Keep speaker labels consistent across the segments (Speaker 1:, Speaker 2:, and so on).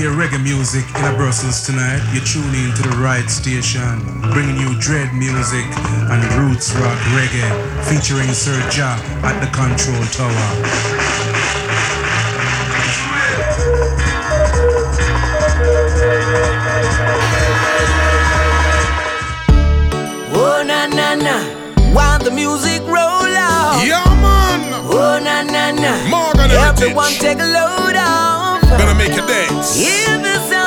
Speaker 1: hear reggae music in a Brussels tonight, you're tuning into the right station, bringing you dread music and roots rock reggae, featuring Sir Ja at the control tower.
Speaker 2: Oh na na na, while the music roll out.
Speaker 3: Yeah, man.
Speaker 2: Oh na na na,
Speaker 3: Morgan
Speaker 2: everyone take a load off.
Speaker 3: Gonna make you dance.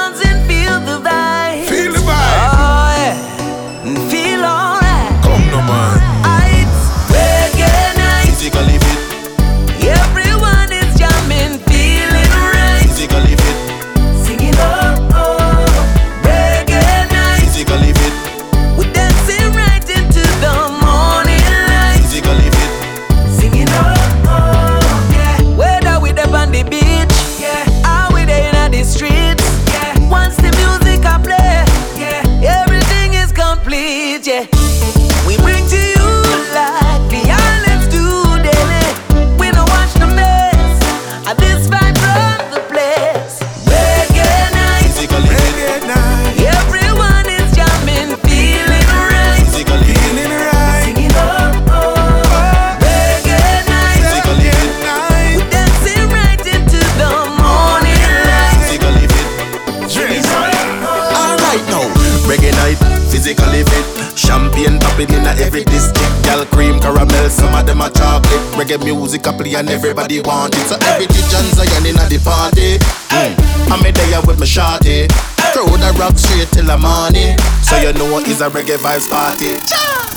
Speaker 4: Caramel, some of them are chocolate. Reggae music a play and everybody want it. So every John Zion in the party. Mm. I'm a there with my shawty. Throw the rock straight till the morning. So you know it's a reggae vibes party.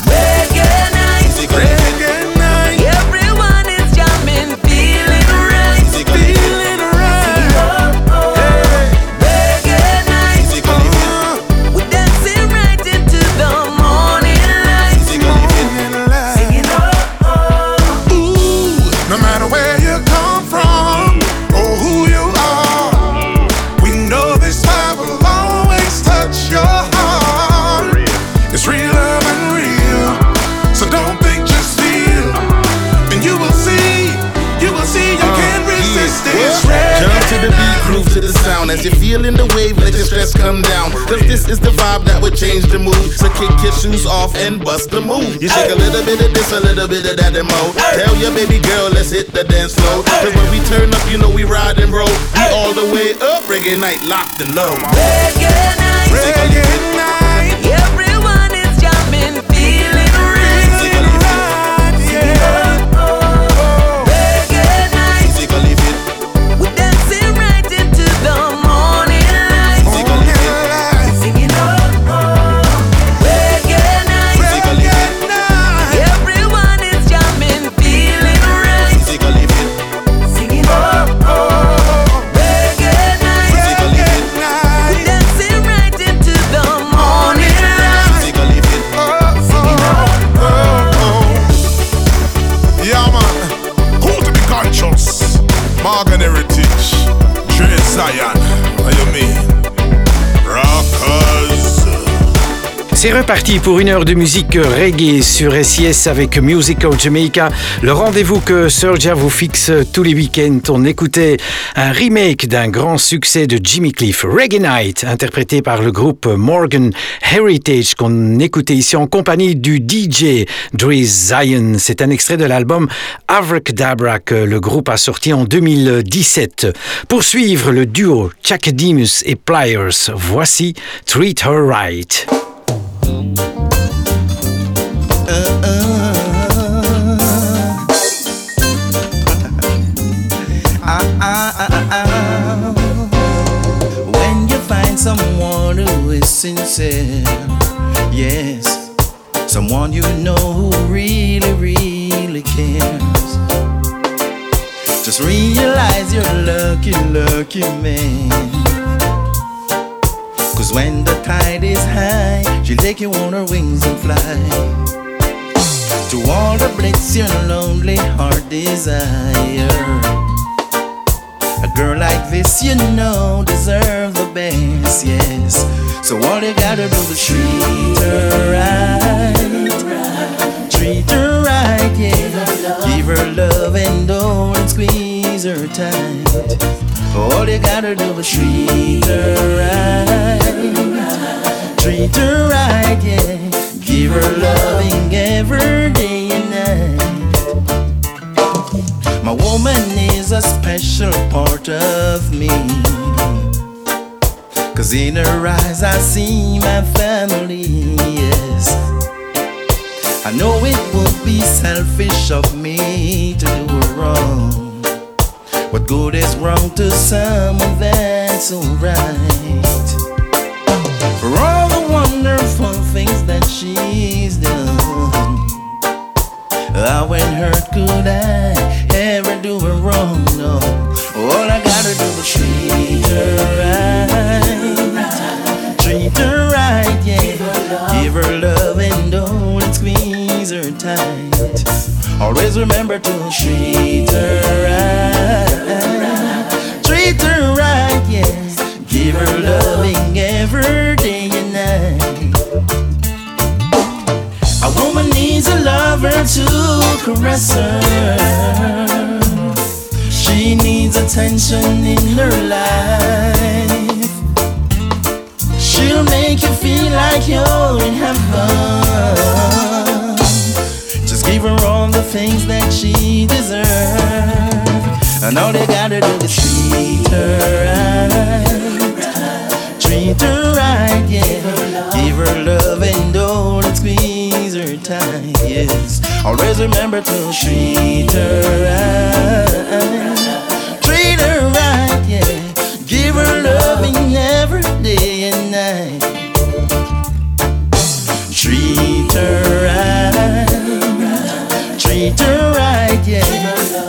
Speaker 2: Reggae night.
Speaker 3: Reggae
Speaker 4: Cause this is the vibe that would change the mood. So kick your shoes off and bust the move. You shake a little bit of this, a little bit of that and more. Tell your baby girl, let's hit the dance floor. Cause when we turn up, you know we ride and roll. We all the way up, reggae night locked and low.
Speaker 2: Reggae night.
Speaker 3: Reggae night, Morgan Heritage. Trey Zion. What you mean?
Speaker 5: C'est reparti pour une heure de musique reggae sur SIS avec Musical Jamaica. Le rendez-vous que Sergia vous fixe tous les week-ends. On écoutait un remake d'un grand succès de Jimmy Cliff, Reggae Night, interprété par le groupe Morgan Heritage, qu'on écoutait ici en compagnie du DJ Dre Zion. C'est un extrait de l'album Avracadabra que le groupe a sorti en 2017. Pour suivre le duo Chakademus et Pliers, voici Treat Her Right.
Speaker 6: When you find someone who is sincere, yes, someone you know who really, really cares. Just realize you're lucky, lucky man. Cause when the tide is high, she'll take you on her wings and fly. To all the blitz your lonely heart desire. A girl like this, you know, deserves the best, yes. So all you gotta do is treat her right. Treat her right, yeah. Give her love and don't squeeze tight. All you gotta do is treat her right. Treat her right, yeah. Give her loving every day and night. My woman is a special part of me. Cause in her eyes I see my family, yes. I know it would be selfish of me to do her wrong. What good is wrong to someone that's alright? For all the wonderful things that she's done, how and hurt could I ever do her wrong? No, all I gotta do is treat her right, treat her right, yeah. Give her love and don't squeeze her tight. Always remember to treat her right, treat her right, yeah. Give her loving every day and night. A woman needs a lover to caress her. She needs attention in her life. She'll make you feel like you're in heaven. All the things that she deserves. And all they gotta do is treat her right. Treat her right, yeah. Give her love and don't squeeze her tight, yes. Always remember to treat her right. Treat her right, yeah. Give her loving every day and night. Treat her right. Treat her right, yeah.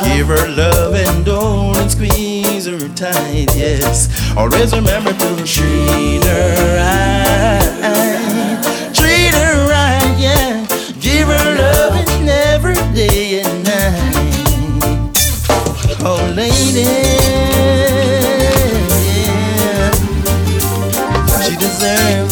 Speaker 6: Give her love and don't squeeze her tight, yes. Always remember to treat her right. Treat her right, yeah. Give her loving every day and night. Oh, lady, yeah. She deserves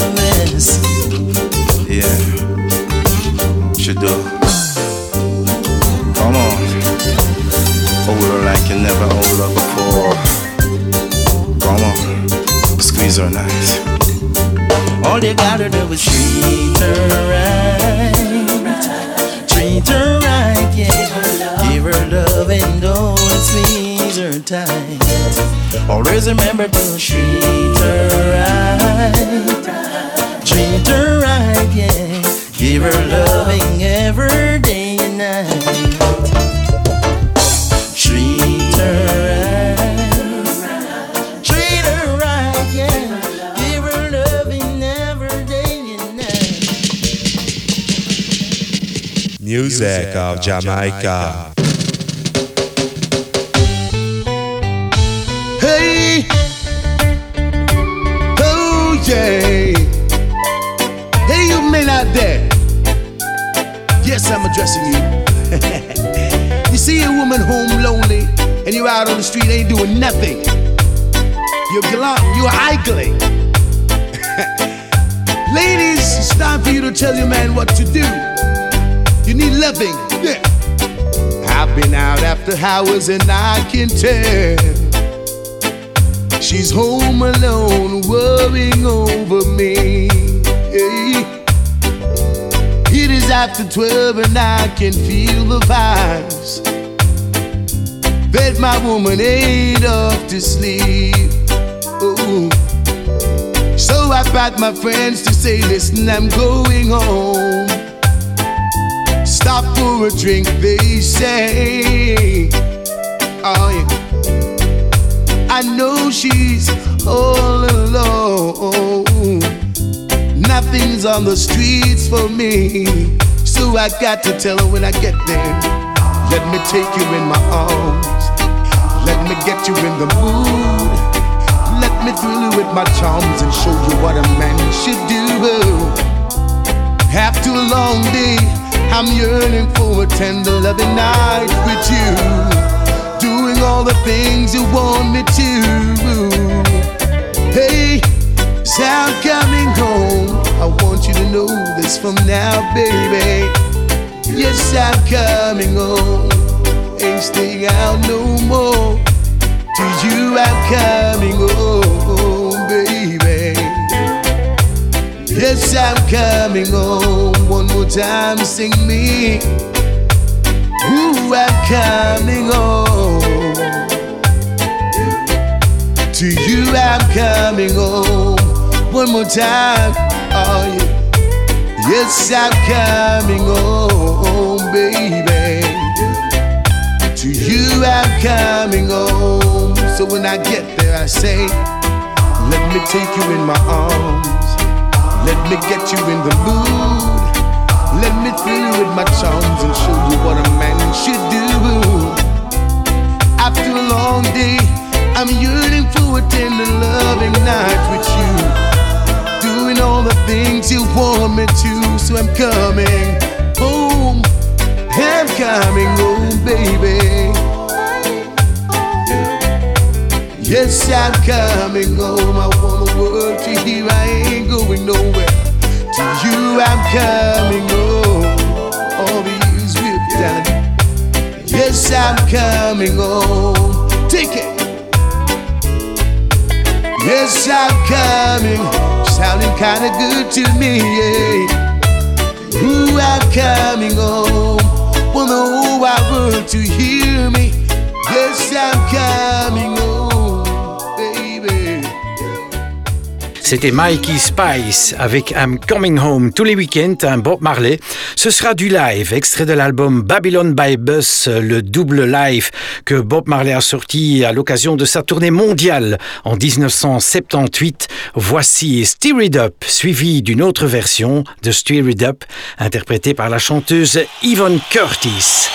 Speaker 6: never hold her before. Come on, squeeze her nice. All you gotta do is treat her right. Treat her right, yeah. Give her love and don't squeeze her tight. Always remember to treat her right. Treat her right, yeah. Give her loving every day and night.
Speaker 7: Music of Jamaica.
Speaker 8: Hey, oh yeah. Hey, you men out there. Yes, I'm addressing street, ain't doing nothing. You're glum, you're idling. Ladies, it's time for you to tell your man what to do. You need loving. Yeah. I've been out after hours and I can tell. She's home alone, worrying over me. Hey. It is after 12 and I can feel the vibes. Bet my woman ain't off to sleep. Oh. So I brought my friends to say, listen, I'm going home. Stop for a drink, they say. Oh, yeah. I know she's all alone. Nothing's on the streets for me. So I got to tell her when I get there. Let me take you in my arms. Let me get you in the mood. Let me thrill you with my charms and show you what a man should do. After a long day, I'm yearning for a tender loving night with you. Doing all the things you want me to. Hey, so I'm coming home. I want you to know this from now, baby. Yes, I'm coming home. Ain't staying out no more. To you I'm coming home, baby. Yes, I'm coming home. One more time, sing me. Ooh, I'm coming home. To you I'm coming home. One more time, oh yeah. Yes, I'm coming home, baby. To you I'm coming home. So when I get there, I say, Let me take you in my arms. Let me get you in the mood. Let me thrill you with my charms and show you what a man should do. After a long day, I'm yearning for a tender, loving night with you. Doing all the things you want me to, so I'm coming home. I'm coming home, baby. Yes, I'm coming oh, home. I want the world to hear I ain't going nowhere. To you, I'm coming home. All the years we've done. Yes, I'm coming home. Take it. Yes, I'm coming. Sounding kinda good to me, yeah. Ooh, I'm coming home. Want the whole wide world to hear me. Yes, I'm coming home,
Speaker 5: C'était Mikey Spice avec I'm Coming Home tous les week-ends, un Bob Marley. Ce sera du live, extrait de l'album Babylon by Bus, le double live que Bob Marley a sorti à l'occasion de sa tournée mondiale en 1978. Voici Steer It Up, suivi d'une autre version de Steer It Up, interprétée par la chanteuse Yvonne Curtis.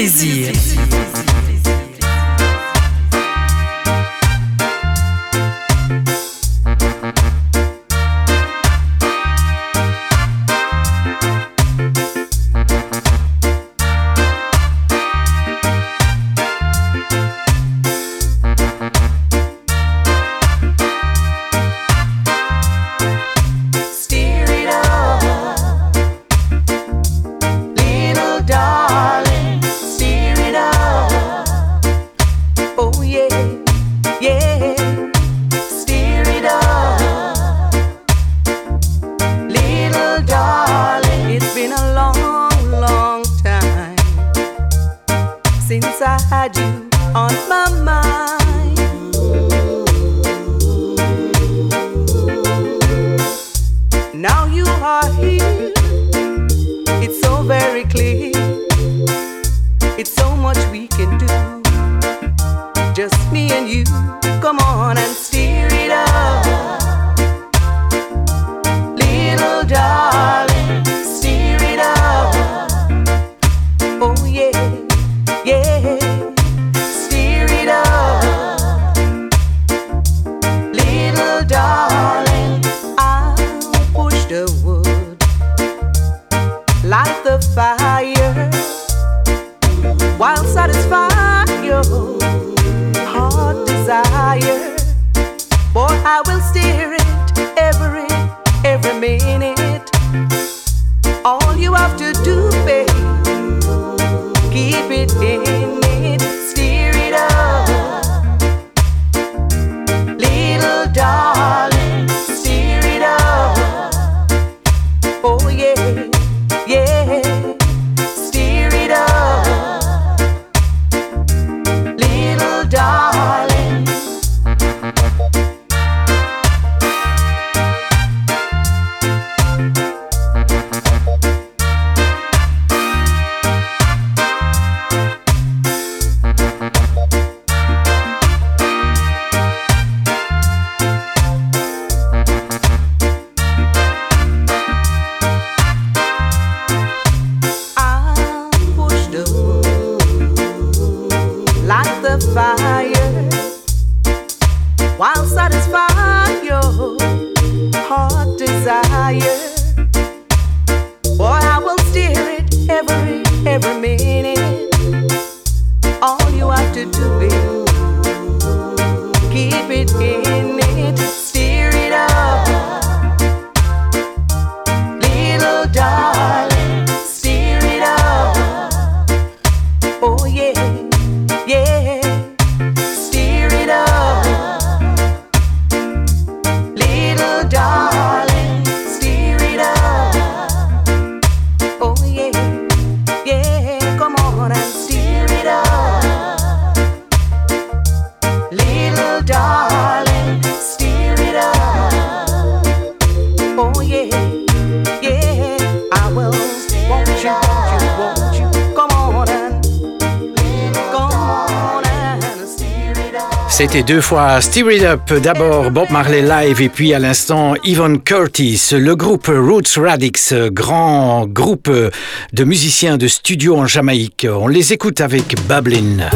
Speaker 3: paralisia. Le plaisir.
Speaker 5: C'était deux fois Steer It Up, d'abord Bob Marley Live et puis à l'instant Yvonne Curtis. Le groupe Roots Radix, grand groupe de musiciens de studio en Jamaïque. On les écoute avec Bablin.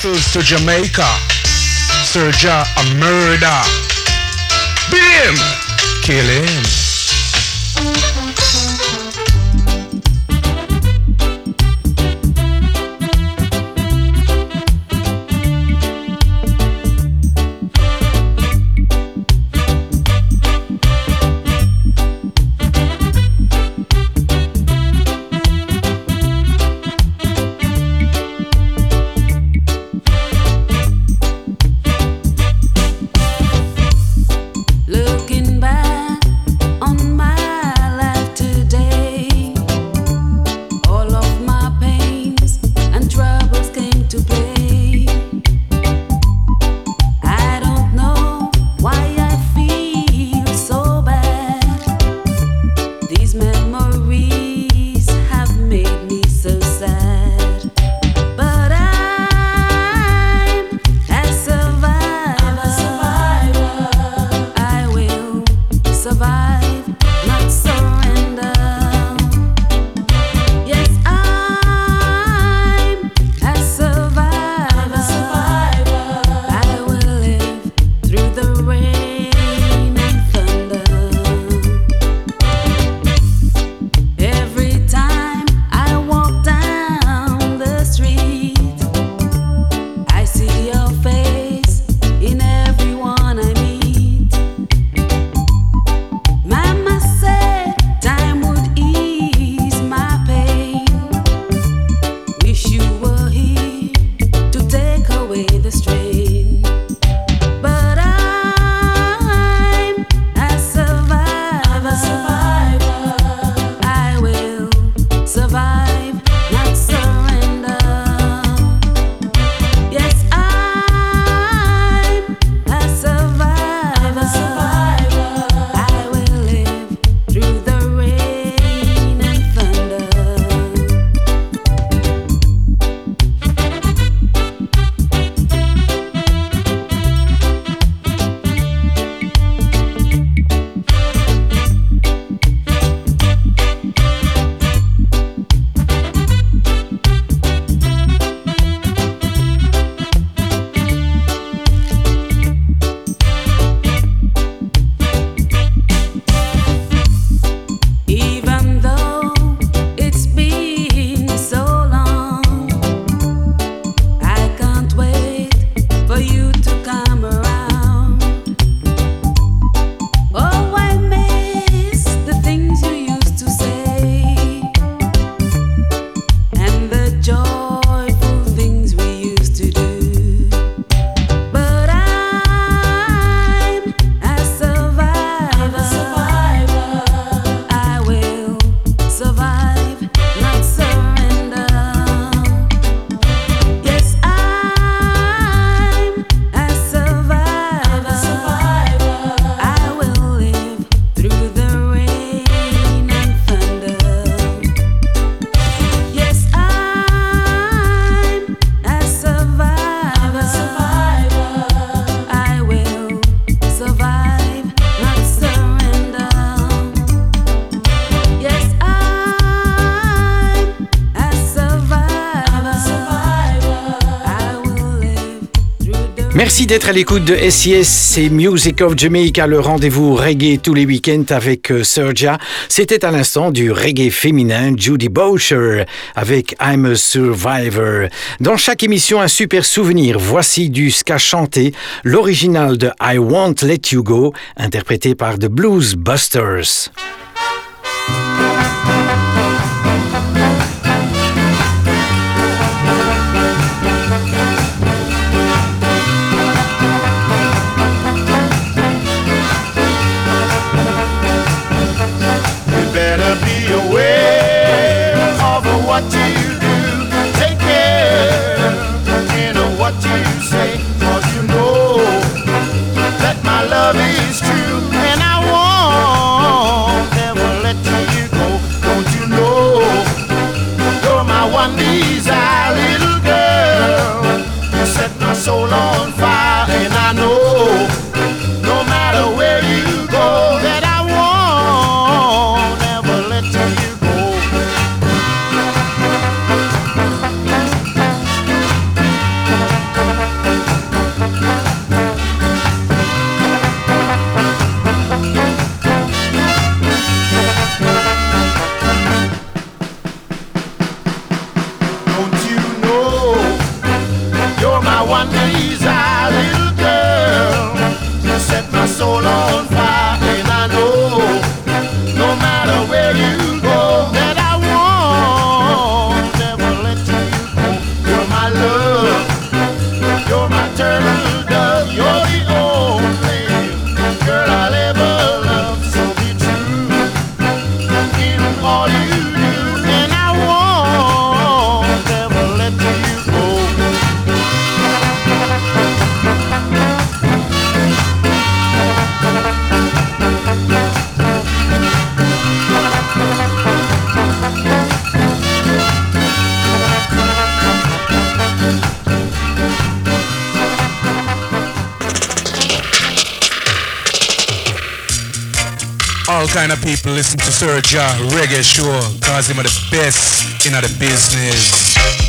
Speaker 9: Brussels to Jamaica. Serja a murder. Beat him. Kill him.
Speaker 5: Merci d'être à l'écoute de SIS, c'est Music of Jamaica, le rendez-vous reggae tous les week-ends avec euh, Serja. C'était à l'instant du reggae féminin Judy Boucher avec I'm a Survivor. Dans chaque émission, un super souvenir. Voici du ska chanté, l'original de I Won't Let You Go, interprété par The Blues Busters.
Speaker 10: Kind of people listen to Sir Ja Reggae Show, cause him are the best in the business.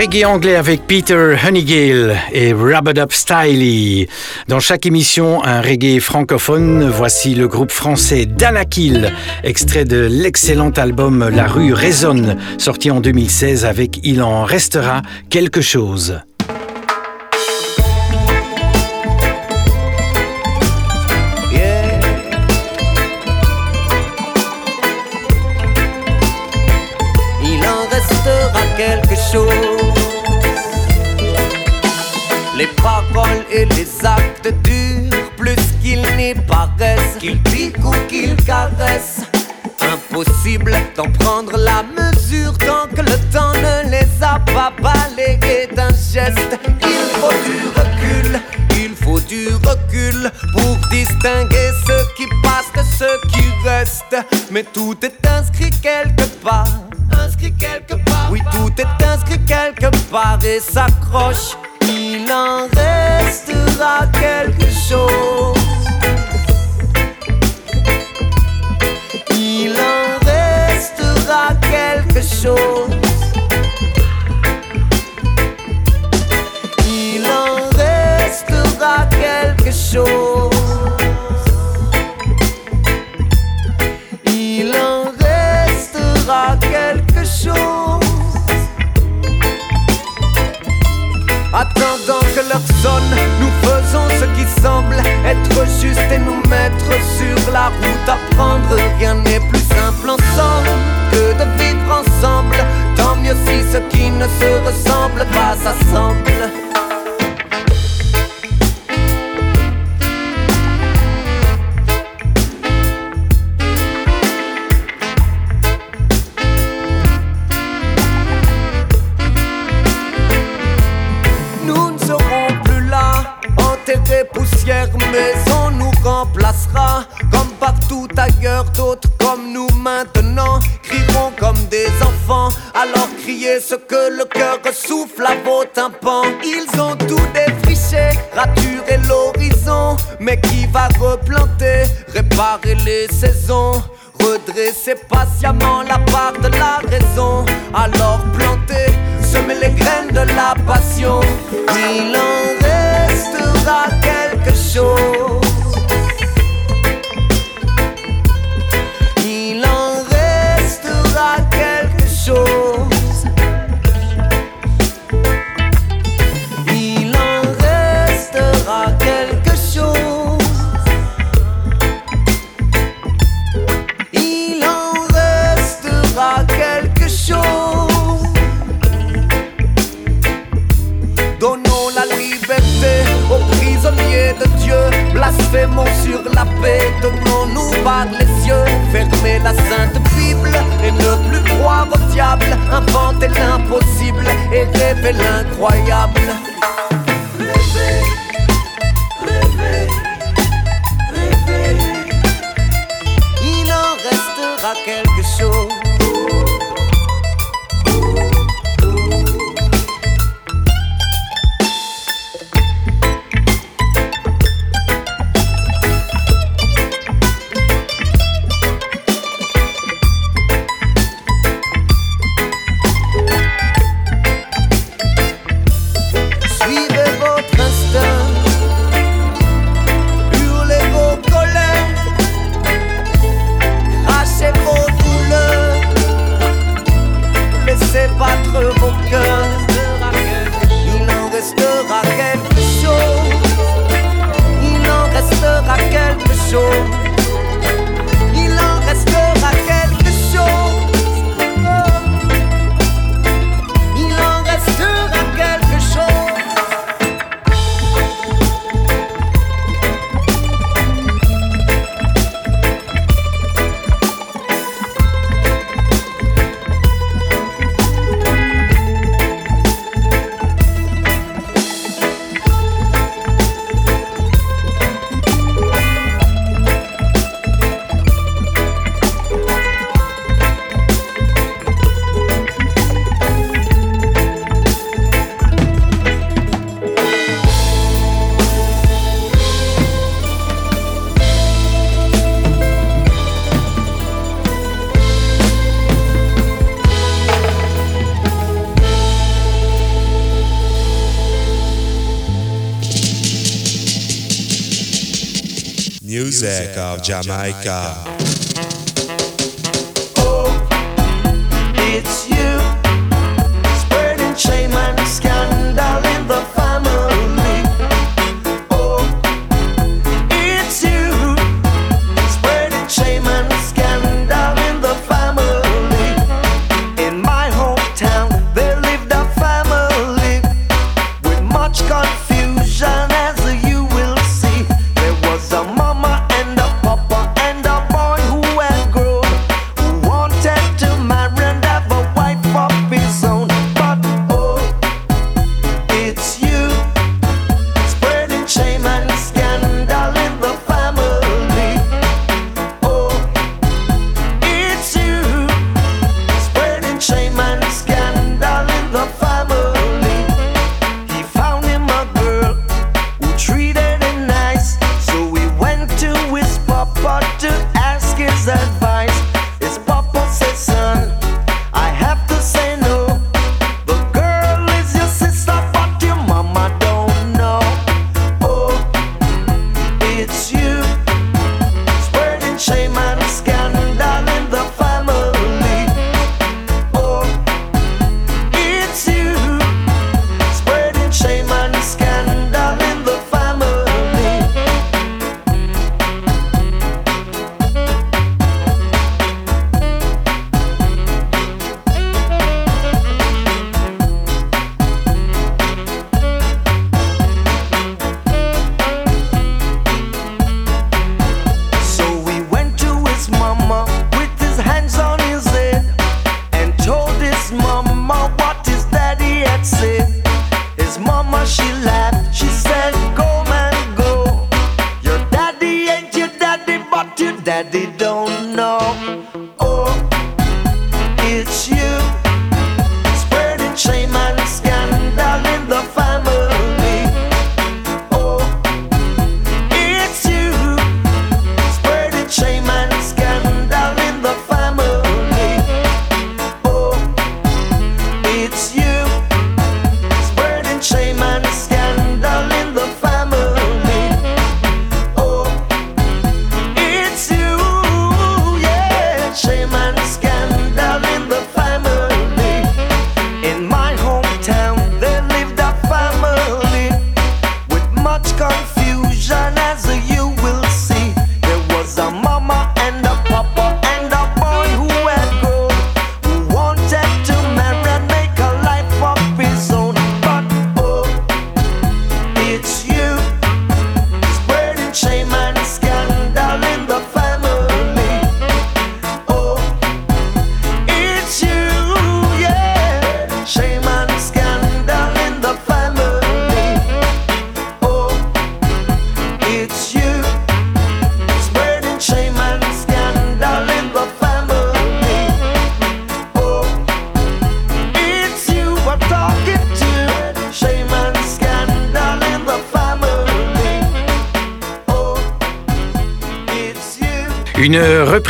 Speaker 5: Reggae anglais avec Peter Honeygale et Rubber Up Styley. Dans chaque émission, un reggae francophone. Voici le groupe français Danakil, extrait de l'excellent album La rue résonne, sorti en 2016 avec Il en restera quelque chose.
Speaker 11: Qu'ils piquent ou qu'ils caressent. Impossible d'en prendre la mesure tant que le temps ne les a pas balayés d'un geste. Il faut du recul, il faut du recul pour distinguer ce qui passe de ce qui reste. Mais tout est inscrit quelque part. Inscrit quelque part. Oui, tout est inscrit quelque part et s'accroche il en restera quelque chose. besos. Y lo de et rêver l'incroyable. Rêver, rêver, rêver. Il en restera
Speaker 7: quelques about Jamaica.
Speaker 12: Oh, it's you.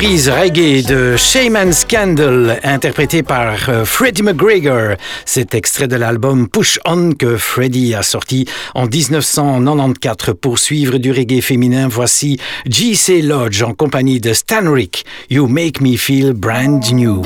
Speaker 6: Reprise reggae de Shaman Scandal, interprétée par euh, Freddie McGregor. Cet extrait de l'album Push On que Freddie a sorti en 1994 pour suivre du reggae féminin. Voici G.C. Lodge en compagnie de Stan Rick. You Make Me Feel Brand New.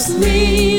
Speaker 1: Just leave.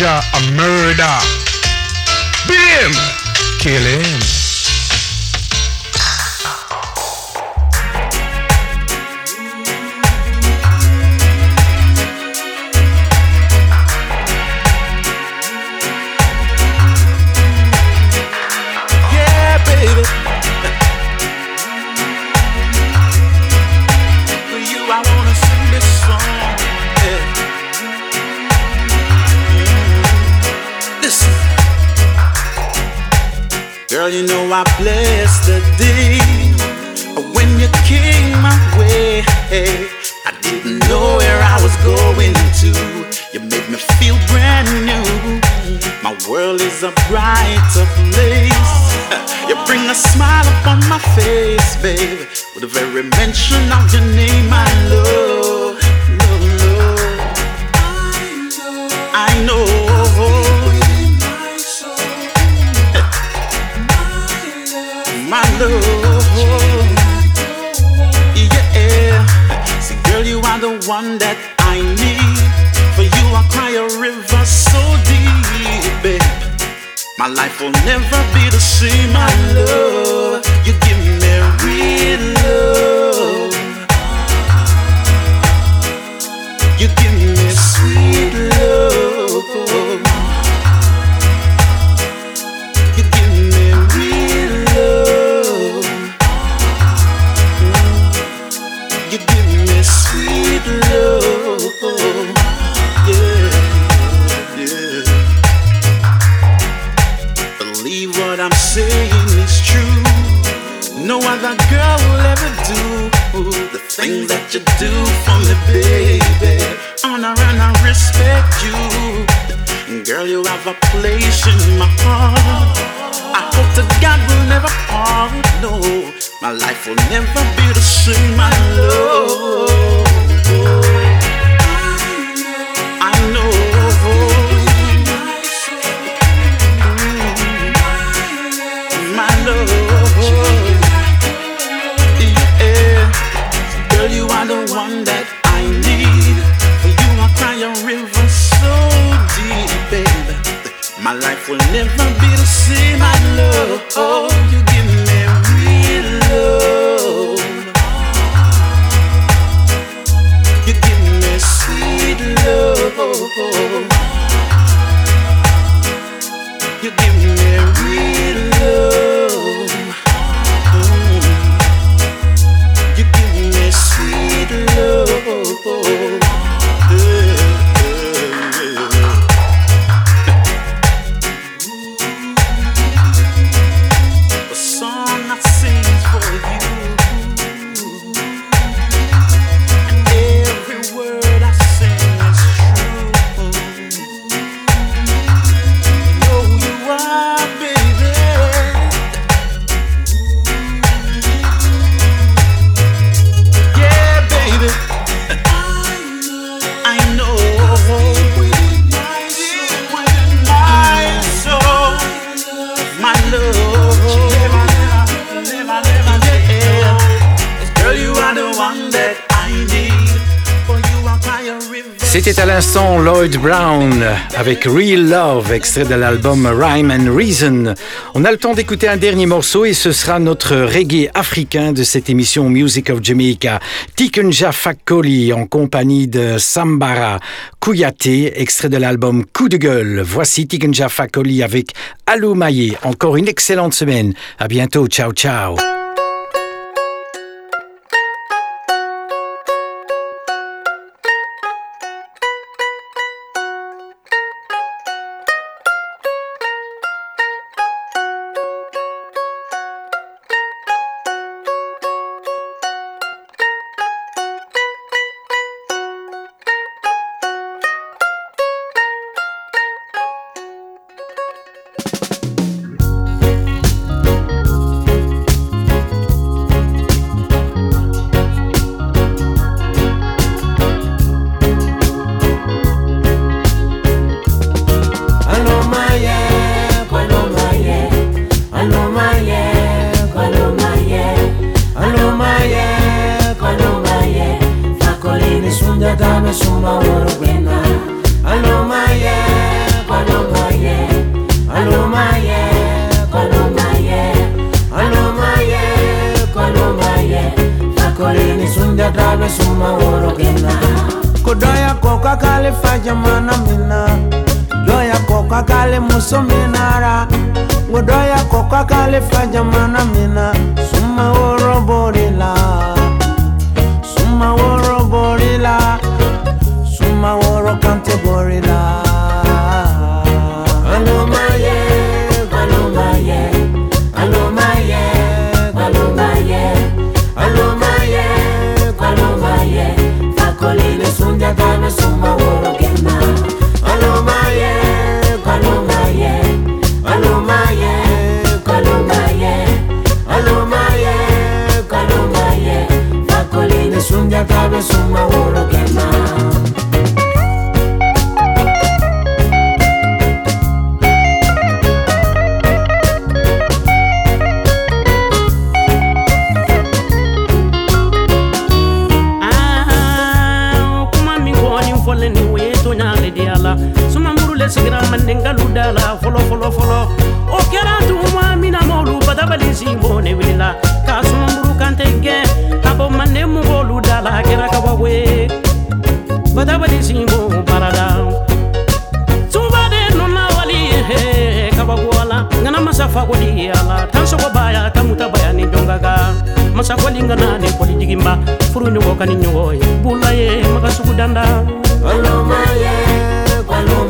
Speaker 1: Serja a murder. Him. Kill him.
Speaker 13: You know I bless the day when you came my way. I didn't know where I was going to. You made me feel brand new. My world is a brighter place. You bring a smile upon my face, baby. With the very mention of your name, I love, love, love. I know. Love. Yeah, see, girl, you are the one that I need. For you, I cry a river so deep, babe. My life will never be the same, my love. Do the things that you do for me, baby. Honor and I respect you. Girl, you have a place in my heart. I hope to God will never part. No, my life will never be the same, my love. That I need. For you, I cry a river so deep, baby. My life will never
Speaker 5: Brown avec Real Love, extrait de l'album Rhyme and Reason. On a le temps d'écouter un dernier morceau et ce sera notre reggae africain de cette émission Music of Jamaica, Tikunja Fakoli en compagnie de Sambara Kouyaté, extrait de l'album Coup de gueule. Voici Tikunja Fakoli avec Alou Maye. Encore une excellente semaine. À bientôt. Ciao, ciao.
Speaker 14: sigira manden galuda la fɔlɔ fɔlɔ fɔlɔ o kɛra tuguma min na mɔlu batabali sinbo ne wulila k'a sunburu kante gɛn ka bɔ manden mɔgɔlu da la a kɛra kabako ye batabali sinbo baarada sunbaden nɔna wali kabako ala ŋana masa fakoli la tan sɔgɔbaya tamutabaya ni dɔnkaka masa kolingana ni koli diginba furu ɲɔgɔn ka ni ɲɔgɔn ye bula ye maga sugu danda.
Speaker 15: Paloma, yeah, Paloma.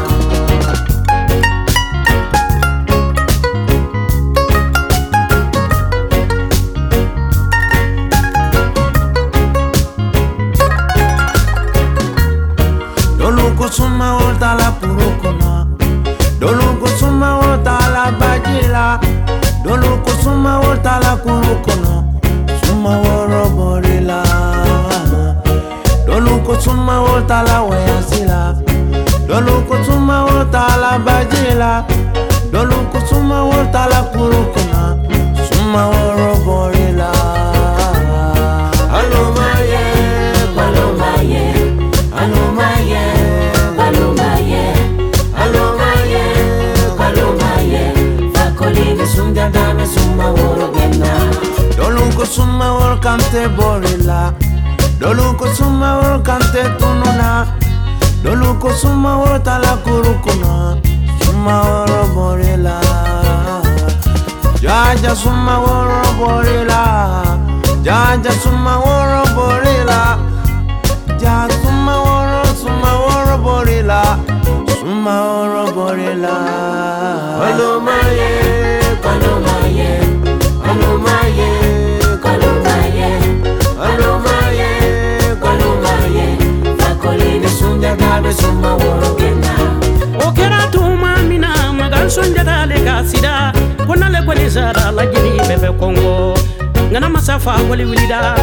Speaker 15: suma
Speaker 16: wol tala kurukuna Suma woro borila Jaja suma woro borila Jaja suma woro borila Ja suma woro suma woro borila Suma woro borila
Speaker 15: Paloma abesoma
Speaker 14: wologenda okera tuma mina magansonjatale ka sida ko nale koni sara lajini bɛbɛ kɔngɔ ngana masafa wali wilida.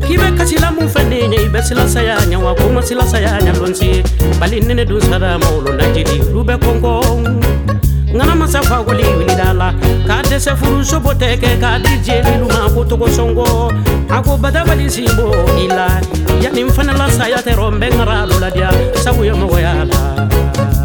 Speaker 14: K'i bɛ kasila mun fɛ ne ɲɛ i bɛ silasaya ɲɛ wa ko ma silasaya ɲɛ lonse bali nene dun sara mawolo najidi olu bɛ kɔngɔ nganamasa fakoli wilidala ka dɛsɛ furuso botɛ kɛ ka di jelilu ma ko togosɔngɔ a ko badabali sibo i la yanin fanala saya tɛrɔ n bɛ ŋara loladiya sabu ye mɔgɔya la